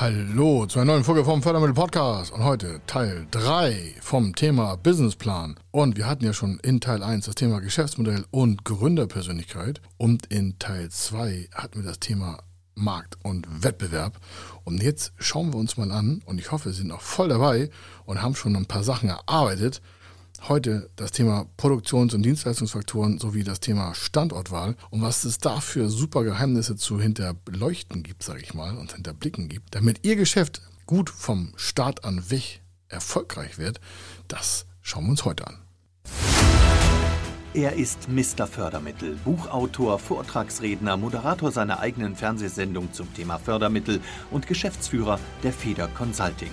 Hallo zu einer neuen Folge vom Fördermittel Podcast und heute Teil 3 vom Thema Businessplan. Und wir hatten ja schon in Teil 1 das Thema Geschäftsmodell und Gründerpersönlichkeit und in Teil 2 hatten wir das Thema Markt und Wettbewerb. Und jetzt schauen wir uns mal an und ich hoffe, Sie sind noch voll dabei und haben schon ein paar Sachen erarbeitet, Heute das Thema Produktions- und Dienstleistungsfaktoren sowie das Thema Standortwahl und was es da für super Geheimnisse zu hinterbeleuchten gibt, sage ich mal, und hinterblicken gibt, damit Ihr Geschäft gut vom Start an weg erfolgreich wird, das schauen wir uns heute an. Er ist Mr. Fördermittel, Buchautor, Vortragsredner, Moderator seiner eigenen Fernsehsendung zum Thema Fördermittel und Geschäftsführer der Feder Consulting.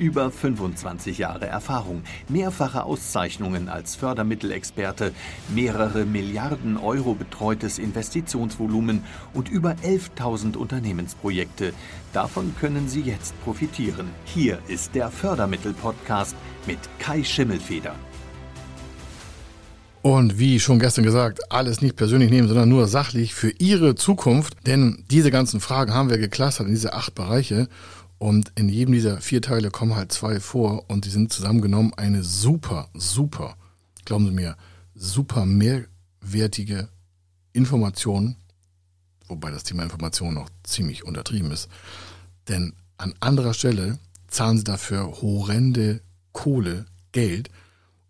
Über 25 Jahre Erfahrung, mehrfache Auszeichnungen als Fördermittelexperte, mehrere Milliarden Euro betreutes Investitionsvolumen und über 11.000 Unternehmensprojekte. Davon können Sie jetzt profitieren. Hier ist der Fördermittel-Podcast mit Kai Schimmelfeder. Und wie schon gestern gesagt, alles nicht persönlich nehmen, sondern nur sachlich für Ihre Zukunft. Denn diese ganzen Fragen haben wir geklustert in diese acht Bereiche. Und in jedem dieser vier Teile kommen halt zwei vor und die sind zusammengenommen eine super, super, glauben Sie mir, super mehrwertige Information, wobei das Thema Information noch ziemlich untertrieben ist. Denn an anderer Stelle zahlen Sie dafür horrende Kohle, Geld,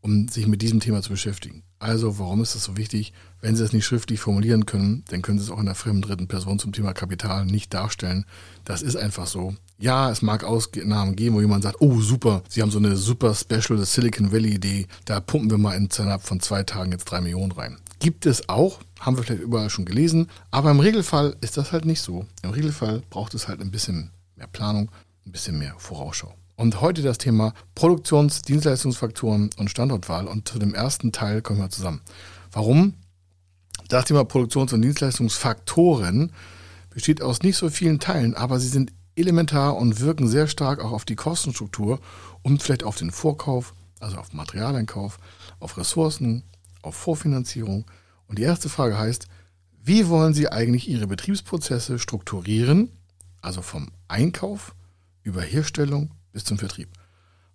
um sich mit diesem Thema zu beschäftigen. Also, warum ist das so wichtig? Wenn Sie es nicht schriftlich formulieren können, dann können Sie es auch in der fremden dritten Person zum Thema Kapital nicht darstellen. Das ist einfach so. Ja, es mag Ausnahmen geben, wo jemand sagt, oh super, Sie haben so eine super Special Silicon Valley Idee, da pumpen wir mal innerhalb von zwei Tagen jetzt drei Millionen rein. Gibt es auch, haben wir vielleicht überall schon gelesen, aber im Regelfall ist das halt nicht so. Im Regelfall braucht es halt ein bisschen mehr Planung, ein bisschen mehr Vorausschau. Und heute das Thema Produktions-, Dienstleistungsfaktoren und Standortwahl. Und zu dem ersten Teil kommen wir zusammen. Warum? Das Thema Produktions- und Dienstleistungsfaktoren besteht aus nicht so vielen Teilen, aber sie sind elementar und wirken sehr stark auch auf die Kostenstruktur und vielleicht auf den Vorkauf, also auf Materialeinkauf, auf Ressourcen, auf Vorfinanzierung. Und die erste Frage heißt, wie wollen Sie eigentlich Ihre Betriebsprozesse strukturieren, also vom Einkauf über Herstellung bis zum Vertrieb.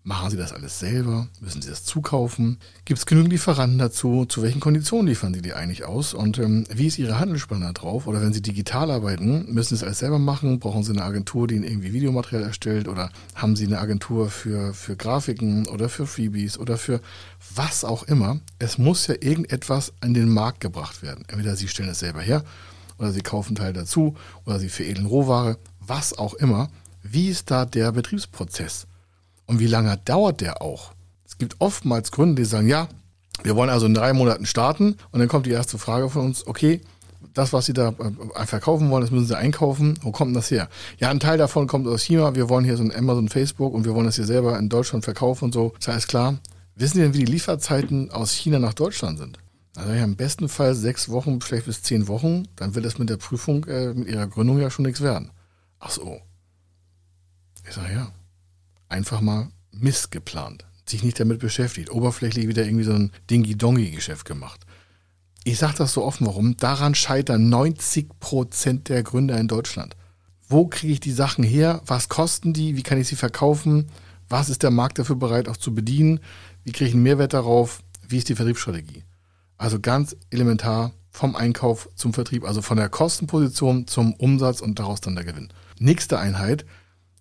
Machen Sie das alles selber? Müssen Sie das zukaufen? Gibt es genügend Lieferanten dazu? Zu welchen Konditionen liefern Sie die eigentlich aus? Und ähm, wie ist Ihre Handelsspanne drauf? Oder wenn Sie digital arbeiten, müssen Sie es alles selber machen? Brauchen Sie eine Agentur, die Ihnen irgendwie Videomaterial erstellt? Oder haben Sie eine Agentur für, für Grafiken oder für Freebies oder für was auch immer? Es muss ja irgendetwas an den Markt gebracht werden. Entweder Sie stellen es selber her oder Sie kaufen Teil dazu oder Sie veredeln Rohware, was auch immer. Wie ist da der Betriebsprozess? Und wie lange dauert der auch? Es gibt oftmals Gründe, die sagen, ja, wir wollen also in drei Monaten starten und dann kommt die erste Frage von uns, okay, das, was Sie da äh, verkaufen wollen, das müssen Sie einkaufen. Wo kommt das her? Ja, ein Teil davon kommt aus China. Wir wollen hier so ein Amazon, Facebook und wir wollen das hier selber in Deutschland verkaufen und so. Das heißt klar. Wissen Sie denn, wie die Lieferzeiten aus China nach Deutschland sind? Also ja, im besten Fall sechs Wochen, vielleicht bis zehn Wochen. Dann wird das mit der Prüfung, äh, mit Ihrer Gründung ja schon nichts werden. Ach so. Ich sage ja, einfach mal missgeplant, sich nicht damit beschäftigt, oberflächlich wieder irgendwie so ein Dingy-Dongy-Geschäft gemacht. Ich sage das so offen, warum? Daran scheitern 90 Prozent der Gründer in Deutschland. Wo kriege ich die Sachen her? Was kosten die? Wie kann ich sie verkaufen? Was ist der Markt dafür bereit auch zu bedienen? Wie kriege ich einen Mehrwert darauf? Wie ist die Vertriebsstrategie? Also ganz elementar vom Einkauf zum Vertrieb, also von der Kostenposition zum Umsatz und daraus dann der Gewinn. Nächste Einheit,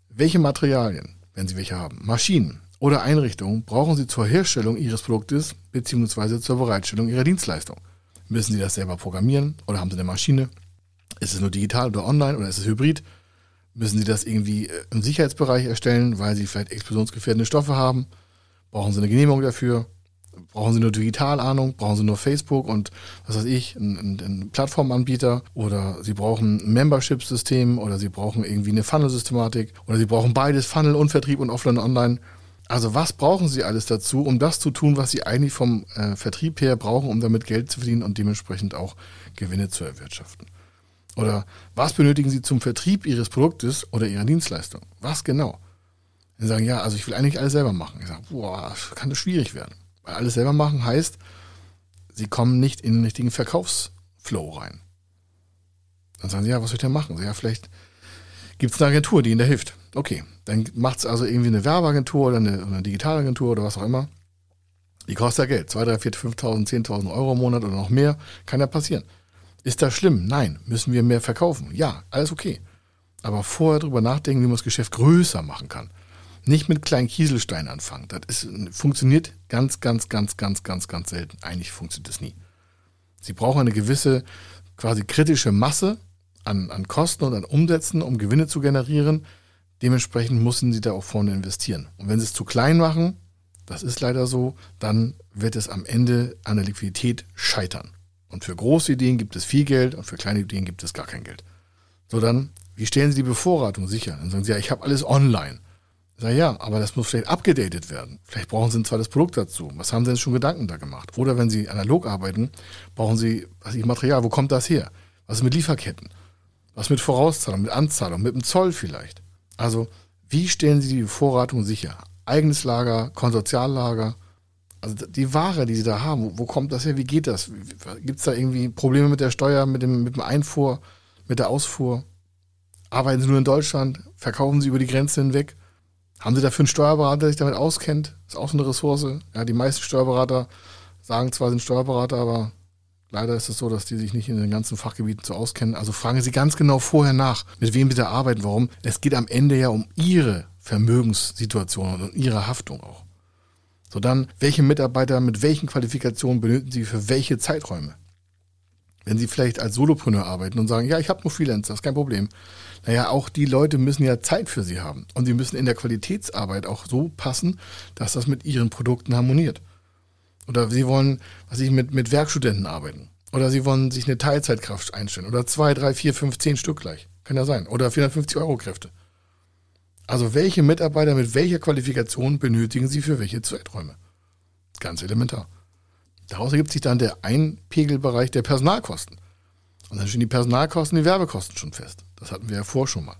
welche Materialien, wenn Sie welche haben, Maschinen oder Einrichtungen brauchen Sie zur Herstellung Ihres Produktes bzw. zur Bereitstellung Ihrer Dienstleistung? Müssen Sie das selber programmieren oder haben Sie eine Maschine? Ist es nur digital oder online oder ist es hybrid? Müssen Sie das irgendwie äh, im Sicherheitsbereich erstellen, weil Sie vielleicht explosionsgefährdende Stoffe haben? Brauchen Sie eine Genehmigung dafür? Brauchen Sie nur Digitalahnung? Brauchen Sie nur Facebook und was weiß ich, einen, einen Plattformanbieter? Oder Sie brauchen ein Membership-System oder Sie brauchen irgendwie eine Funnel-Systematik oder Sie brauchen beides, Funnel und Vertrieb und Offline und Online. Also was brauchen Sie alles dazu, um das zu tun, was Sie eigentlich vom äh, Vertrieb her brauchen, um damit Geld zu verdienen und dementsprechend auch Gewinne zu erwirtschaften? Oder was benötigen Sie zum Vertrieb Ihres Produktes oder Ihrer Dienstleistung? Was genau? Dann sagen, ja, also ich will eigentlich alles selber machen. Ich sage, boah, kann das schwierig werden. Weil alles selber machen heißt, Sie kommen nicht in den richtigen Verkaufsflow rein. Dann sagen sie, ja, was soll ich denn machen? Ja, vielleicht gibt es eine Agentur, die Ihnen da hilft. Okay, dann macht es also irgendwie eine Werbeagentur oder eine, eine Digitalagentur oder was auch immer. Die kostet ja Geld. 2, 3, 4, 5.000, 10.000 Euro im Monat oder noch mehr. Kann ja passieren. Ist das schlimm? Nein. Müssen wir mehr verkaufen? Ja, alles okay. Aber vorher drüber nachdenken, wie man das Geschäft größer machen kann. Nicht mit kleinen Kieselsteinen anfangen. Das ist, funktioniert ganz, ganz, ganz, ganz, ganz, ganz selten. Eigentlich funktioniert das nie. Sie brauchen eine gewisse quasi kritische Masse an, an Kosten und an Umsätzen, um Gewinne zu generieren. Dementsprechend müssen sie da auch vorne investieren. Und wenn sie es zu klein machen, das ist leider so, dann wird es am Ende an der Liquidität scheitern. Und für große Ideen gibt es viel Geld und für kleine Ideen gibt es gar kein Geld. So dann, wie stellen Sie die Bevorratung sicher? Dann sagen Sie, ja, ich habe alles online. Sage, ja, aber das muss vielleicht abgedatet werden. Vielleicht brauchen Sie ein zweites Produkt dazu. Was haben Sie denn schon Gedanken da gemacht? Oder wenn Sie analog arbeiten, brauchen Sie, was Material, wo kommt das her? Was ist mit Lieferketten? Was mit Vorauszahlung, mit Anzahlung, mit dem Zoll vielleicht? Also, wie stellen Sie die Bevorratung sicher? Eigenes Lager, Konsortiallager? Also die Ware, die Sie da haben, wo, wo kommt das her? Wie geht das? Gibt es da irgendwie Probleme mit der Steuer, mit dem, mit dem Einfuhr, mit der Ausfuhr? Arbeiten Sie nur in Deutschland? Verkaufen Sie über die Grenze hinweg? Haben Sie dafür einen Steuerberater, der sich damit auskennt? Ist auch so eine Ressource. Ja, die meisten Steuerberater sagen zwar, sind Steuerberater, aber leider ist es so, dass die sich nicht in den ganzen Fachgebieten so auskennen. Also fragen Sie ganz genau vorher nach, mit wem Sie da arbeiten, warum. Es geht am Ende ja um Ihre Vermögenssituation und Ihre Haftung auch. So dann, welche Mitarbeiter mit welchen Qualifikationen benötigen Sie für welche Zeiträume? Wenn Sie vielleicht als Solopreneur arbeiten und sagen, ja, ich habe nur Freelancer, das ist kein Problem. Naja, auch die Leute müssen ja Zeit für Sie haben. Und sie müssen in der Qualitätsarbeit auch so passen, dass das mit Ihren Produkten harmoniert. Oder Sie wollen, was ich mit, mit Werkstudenten arbeiten. Oder Sie wollen sich eine Teilzeitkraft einstellen. Oder zwei, drei, vier, fünf, zehn Stück gleich. Kann ja sein. Oder 450 Euro Kräfte. Also welche Mitarbeiter mit welcher Qualifikation benötigen Sie für welche Zeiträume? Ganz elementar. Daraus ergibt sich dann der Einpegelbereich der Personalkosten. Und dann stehen die Personalkosten, die Werbekosten schon fest. Das hatten wir ja vor schon mal.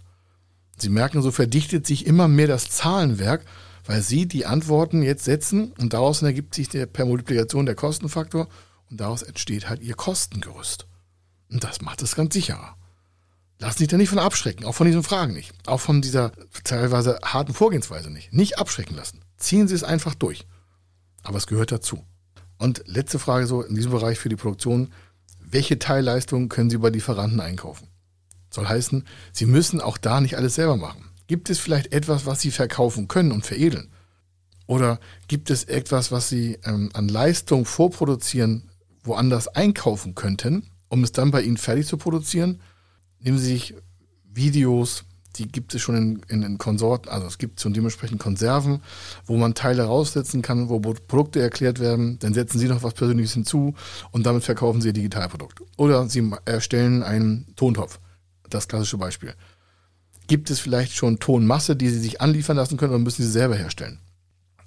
Sie merken, so verdichtet sich immer mehr das Zahlenwerk, weil Sie die Antworten jetzt setzen und daraus ergibt sich der, per Multiplikation der Kostenfaktor und daraus entsteht halt Ihr Kostengerüst. Und das macht es ganz sicherer. Lassen Sie sich da nicht von abschrecken, auch von diesen Fragen nicht. Auch von dieser teilweise harten Vorgehensweise nicht. Nicht abschrecken lassen. Ziehen Sie es einfach durch. Aber es gehört dazu. Und letzte Frage so in diesem Bereich für die Produktion. Welche Teilleistungen können Sie bei Lieferanten einkaufen? Soll heißen, Sie müssen auch da nicht alles selber machen. Gibt es vielleicht etwas, was Sie verkaufen können und veredeln? Oder gibt es etwas, was Sie ähm, an Leistung vorproduzieren, woanders einkaufen könnten, um es dann bei Ihnen fertig zu produzieren? Nehmen Sie sich Videos, die gibt es schon in, in, in Konsorten, also es gibt schon dementsprechend Konserven, wo man Teile raussetzen kann, wo Produkte erklärt werden, dann setzen Sie noch was Persönliches hinzu und damit verkaufen Sie Ihr Digitalprodukt. Oder Sie erstellen einen Tontopf, das klassische Beispiel. Gibt es vielleicht schon Tonmasse, die Sie sich anliefern lassen können oder müssen Sie selber herstellen?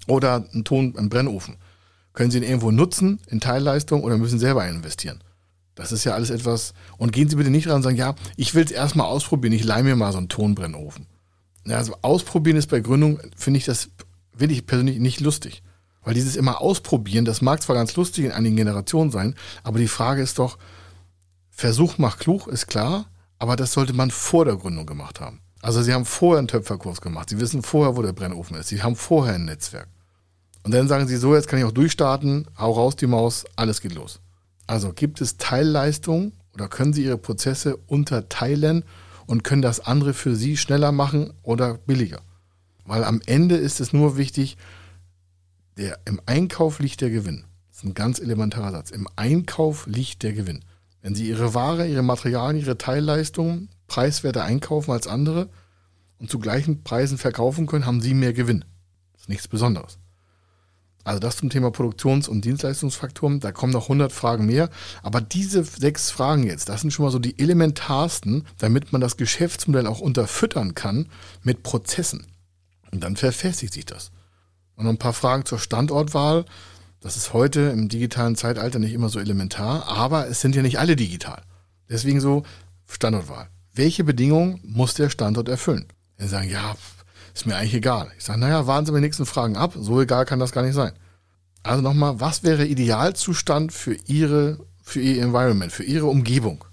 Oder einen Ton, einen Brennofen. Können Sie ihn irgendwo nutzen in Teilleistung oder müssen Sie selber investieren? Das ist ja alles etwas. Und gehen Sie bitte nicht ran und sagen, ja, ich will es erstmal ausprobieren, ich leih mir mal so einen Tonbrennofen. Ja, also ausprobieren ist bei Gründung, finde ich das, finde ich persönlich nicht lustig. Weil dieses immer ausprobieren, das mag zwar ganz lustig in einigen Generationen sein, aber die Frage ist doch, Versuch macht klug, ist klar, aber das sollte man vor der Gründung gemacht haben. Also sie haben vorher einen Töpferkurs gemacht, sie wissen vorher, wo der Brennofen ist, sie haben vorher ein Netzwerk. Und dann sagen sie so, jetzt kann ich auch durchstarten, hau raus die Maus, alles geht los. Also gibt es Teilleistungen oder können Sie Ihre Prozesse unterteilen und können das andere für Sie schneller machen oder billiger? Weil am Ende ist es nur wichtig, der, im Einkauf liegt der Gewinn. Das ist ein ganz elementarer Satz. Im Einkauf liegt der Gewinn. Wenn Sie Ihre Ware, Ihre Materialien, Ihre Teilleistungen preiswerter einkaufen als andere und zu gleichen Preisen verkaufen können, haben Sie mehr Gewinn. Das ist nichts Besonderes. Also das zum Thema Produktions- und Dienstleistungsfaktoren. Da kommen noch 100 Fragen mehr. Aber diese sechs Fragen jetzt, das sind schon mal so die elementarsten, damit man das Geschäftsmodell auch unterfüttern kann mit Prozessen. Und dann verfestigt sich das. Und noch ein paar Fragen zur Standortwahl. Das ist heute im digitalen Zeitalter nicht immer so elementar, aber es sind ja nicht alle digital. Deswegen so, Standortwahl. Welche Bedingungen muss der Standort erfüllen? Dann sagen, ja, ist mir eigentlich egal. Ich sage, naja, warten Sie mir die nächsten Fragen ab. So egal kann das gar nicht sein. Also nochmal, was wäre Idealzustand für Ihre, für Ihr Environment, für Ihre Umgebung?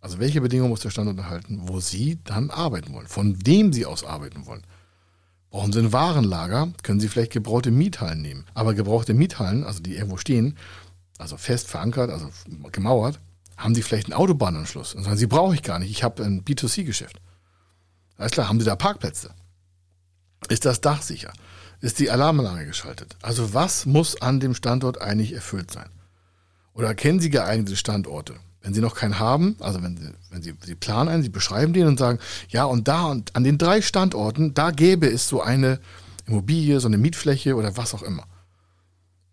Also welche Bedingungen muss der Standort erhalten, wo Sie dann arbeiten wollen, von dem Sie aus arbeiten wollen? Brauchen Sie ein Warenlager, können Sie vielleicht gebrauchte Miethallen nehmen. Aber gebrauchte Miethallen, also die irgendwo stehen, also fest verankert, also gemauert, haben Sie vielleicht einen Autobahnanschluss. Und sagen Sie, brauche ich gar nicht, ich habe ein B2C-Geschäft. Alles klar, haben Sie da Parkplätze? Ist das Dach sicher? Ist die Alarmanlage geschaltet? Also was muss an dem Standort eigentlich erfüllt sein? Oder kennen Sie geeignete Standorte? Wenn Sie noch keinen haben, also wenn Sie, wenn Sie, Sie planen einen, Sie beschreiben den und sagen, ja, und da und an den drei Standorten, da gäbe es so eine Immobilie, so eine Mietfläche oder was auch immer.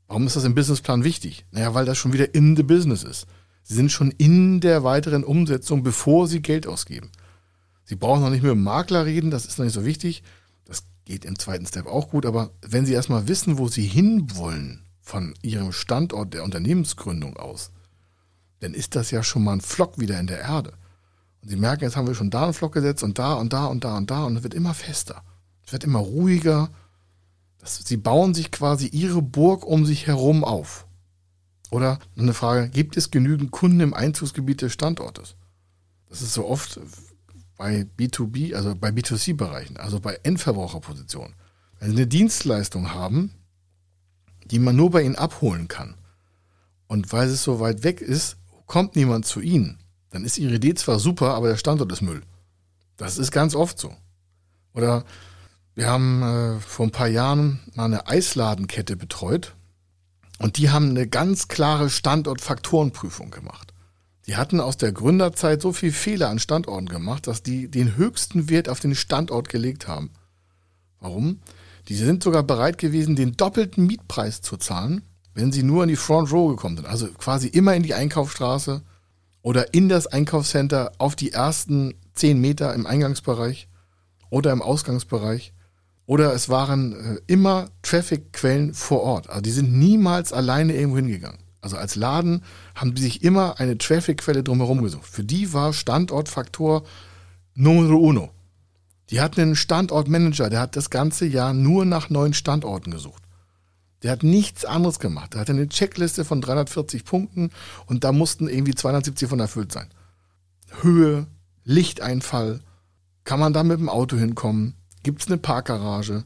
Warum ist das im Businessplan wichtig? Naja, weil das schon wieder in the business ist. Sie sind schon in der weiteren Umsetzung, bevor Sie Geld ausgeben. Sie brauchen noch nicht mit dem Makler reden, das ist noch nicht so wichtig. Das geht im zweiten Step auch gut, aber wenn Sie erstmal wissen, wo Sie hinwollen von Ihrem Standort der Unternehmensgründung aus, dann ist das ja schon mal ein Flock wieder in der Erde. Und Sie merken, jetzt haben wir schon da einen Flock gesetzt und da und da und da und da und es wird immer fester. Es wird immer ruhiger. Das, Sie bauen sich quasi Ihre Burg um sich herum auf. Oder eine Frage, gibt es genügend Kunden im Einzugsgebiet des Standortes? Das ist so oft bei B2B, also bei B2C-Bereichen, also bei Endverbraucherpositionen. Wenn Sie eine Dienstleistung haben, die man nur bei Ihnen abholen kann, und weil es so weit weg ist, kommt niemand zu Ihnen, dann ist Ihre Idee zwar super, aber der Standort ist Müll. Das ist ganz oft so. Oder wir haben äh, vor ein paar Jahren mal eine Eisladenkette betreut und die haben eine ganz klare Standortfaktorenprüfung gemacht. Die hatten aus der Gründerzeit so viel Fehler an Standorten gemacht, dass die den höchsten Wert auf den Standort gelegt haben. Warum? Die sind sogar bereit gewesen, den doppelten Mietpreis zu zahlen, wenn sie nur in die Front Row gekommen sind. Also quasi immer in die Einkaufsstraße oder in das Einkaufscenter auf die ersten zehn Meter im Eingangsbereich oder im Ausgangsbereich. Oder es waren äh, immer Traffic-Quellen vor Ort. Also die sind niemals alleine irgendwo hingegangen. Also als Laden haben die sich immer eine Traffic-Quelle drumherum gesucht. Für die war Standortfaktor numero uno. Die hatten einen Standortmanager, der hat das ganze Jahr nur nach neuen Standorten gesucht. Der hat nichts anderes gemacht. Der hatte eine Checkliste von 340 Punkten und da mussten irgendwie 270 von erfüllt sein. Höhe, Lichteinfall, kann man da mit dem Auto hinkommen? Gibt es eine Parkgarage?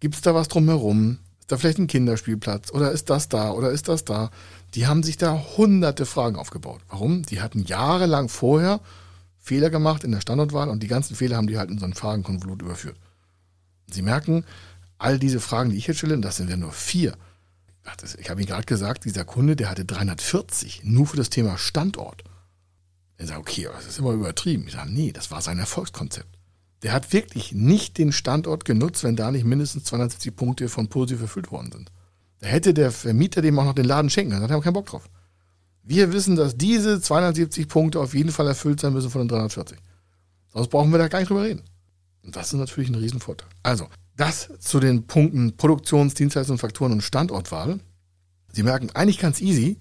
Gibt es da was drumherum? Ist da vielleicht ein Kinderspielplatz? Oder ist das da? Oder ist das da? Die haben sich da hunderte Fragen aufgebaut. Warum? Die hatten jahrelang vorher Fehler gemacht in der Standortwahl und die ganzen Fehler haben die halt in so einen Fragenkonvolut überführt. Sie merken, all diese Fragen, die ich jetzt stelle, das sind ja nur vier. Ich habe Ihnen gerade gesagt, dieser Kunde, der hatte 340, nur für das Thema Standort. Er sagt, okay, das ist immer übertrieben. Ich sage, nee, das war sein Erfolgskonzept. Der hat wirklich nicht den Standort genutzt, wenn da nicht mindestens 270 Punkte von positiv erfüllt worden sind. Da hätte der Vermieter dem auch noch den Laden schenken können, da hat er keinen Bock drauf. Wir wissen, dass diese 270 Punkte auf jeden Fall erfüllt sein müssen von den 340. Sonst brauchen wir da gar nicht drüber reden. Und das ist natürlich ein Riesenvorteil. Also, das zu den Punkten Produktions-, Dienstleistungs-, Faktoren und Standortwahl. Sie merken, eigentlich ganz easy.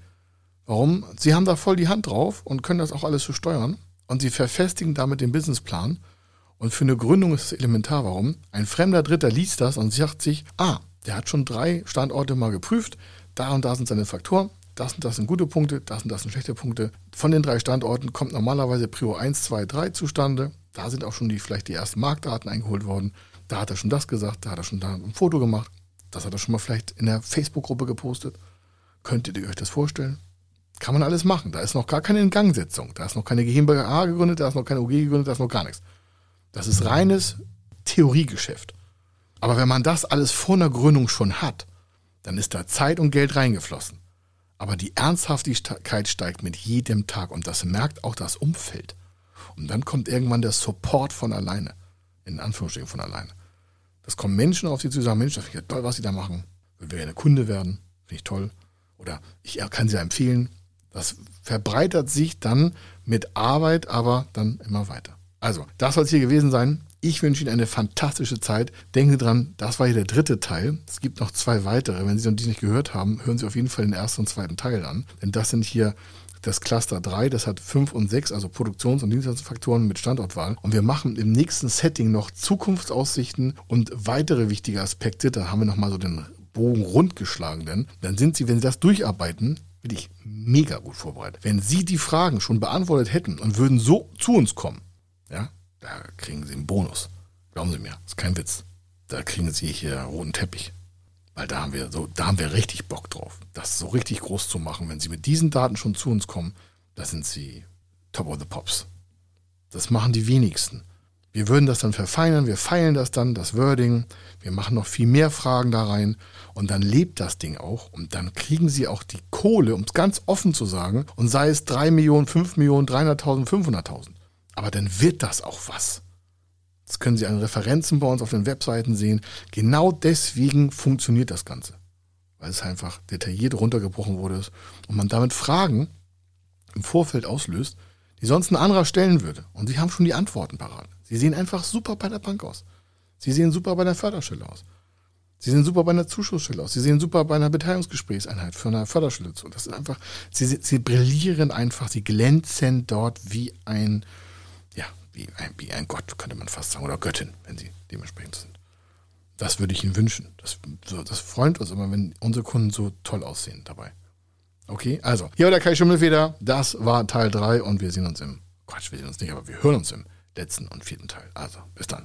Warum? Sie haben da voll die Hand drauf und können das auch alles so steuern. Und sie verfestigen damit den Businessplan. Und für eine Gründung ist es elementar. Warum? Ein fremder Dritter liest das und sagt sich, ah, der hat schon drei Standorte mal geprüft. Da und da sind seine Faktoren. Das und das sind gute Punkte, das und das sind schlechte Punkte. Von den drei Standorten kommt normalerweise Prio 1, 2, 3 zustande. Da sind auch schon die, vielleicht die ersten Marktdaten eingeholt worden da hat er schon das gesagt, da hat er schon da ein Foto gemacht, das hat er schon mal vielleicht in der Facebook-Gruppe gepostet. Könntet ihr euch das vorstellen? Kann man alles machen. Da ist noch gar keine Ingangsetzung. Da ist noch keine GmbH gegründet, da ist noch keine UG gegründet, da ist noch gar nichts. Das ist reines Theoriegeschäft. Aber wenn man das alles vor einer Gründung schon hat, dann ist da Zeit und Geld reingeflossen. Aber die Ernsthaftigkeit steigt mit jedem Tag und das merkt auch das Umfeld. Und dann kommt irgendwann der Support von alleine in Anführungsstrichen von alleine. Das kommen Menschen auf sie zu sagen, Mensch, das finde ich toll, was sie da machen. Will gerne Kunde werden, finde ich toll. Oder ich kann sie empfehlen. Das verbreitert sich dann mit Arbeit, aber dann immer weiter. Also, das soll es hier gewesen sein. Ich wünsche Ihnen eine fantastische Zeit. Denken Sie dran, das war hier der dritte Teil. Es gibt noch zwei weitere. Wenn Sie die nicht gehört haben, hören Sie auf jeden Fall den ersten und zweiten Teil an. Denn das sind hier das Cluster 3, das hat 5 und 6, also Produktions- und Dienstleistungsfaktoren mit Standortwahl. Und wir machen im nächsten Setting noch Zukunftsaussichten und weitere wichtige Aspekte. Da haben wir nochmal so den Bogen rund geschlagen, denn dann sind Sie, wenn Sie das durcharbeiten, wirklich mega gut vorbereitet. Wenn Sie die Fragen schon beantwortet hätten und würden so zu uns kommen, ja, da kriegen Sie einen Bonus. Glauben Sie mir, ist kein Witz. Da kriegen Sie hier roten Teppich. Weil da haben wir so, da haben wir richtig Bock drauf, das so richtig groß zu machen. Wenn Sie mit diesen Daten schon zu uns kommen, da sind Sie top of the pops. Das machen die wenigsten. Wir würden das dann verfeinern, wir feilen das dann, das Wording, wir machen noch viel mehr Fragen da rein und dann lebt das Ding auch und dann kriegen Sie auch die Kohle, um es ganz offen zu sagen, und sei es 3 Millionen, 5 Millionen, 300.000, 500.000. Aber dann wird das auch was. Das können Sie an Referenzen bei uns auf den Webseiten sehen. Genau deswegen funktioniert das Ganze. Weil es einfach detailliert runtergebrochen wurde und man damit Fragen im Vorfeld auslöst, die sonst ein anderer stellen würde. Und Sie haben schon die Antworten parat. Sie sehen einfach super bei der Bank aus. Sie sehen super bei der Förderstelle aus. Sie sehen super bei einer Zuschussstelle aus. Sie sehen super bei einer Beteiligungsgesprächseinheit für eine Förderstelle zu. Das ist einfach, sie, sie brillieren einfach, sie glänzen dort wie ein, ja, wie ein, wie ein Gott, könnte man fast sagen, oder Göttin, wenn sie dementsprechend sind. Das würde ich Ihnen wünschen. Das, so, das freut uns immer, wenn unsere Kunden so toll aussehen dabei. Okay, also, hier war der Kai Schimmelfeder. Das war Teil 3 und wir sehen uns im, Quatsch, wir sehen uns nicht, aber wir hören uns im letzten und vierten Teil. Also, bis dann.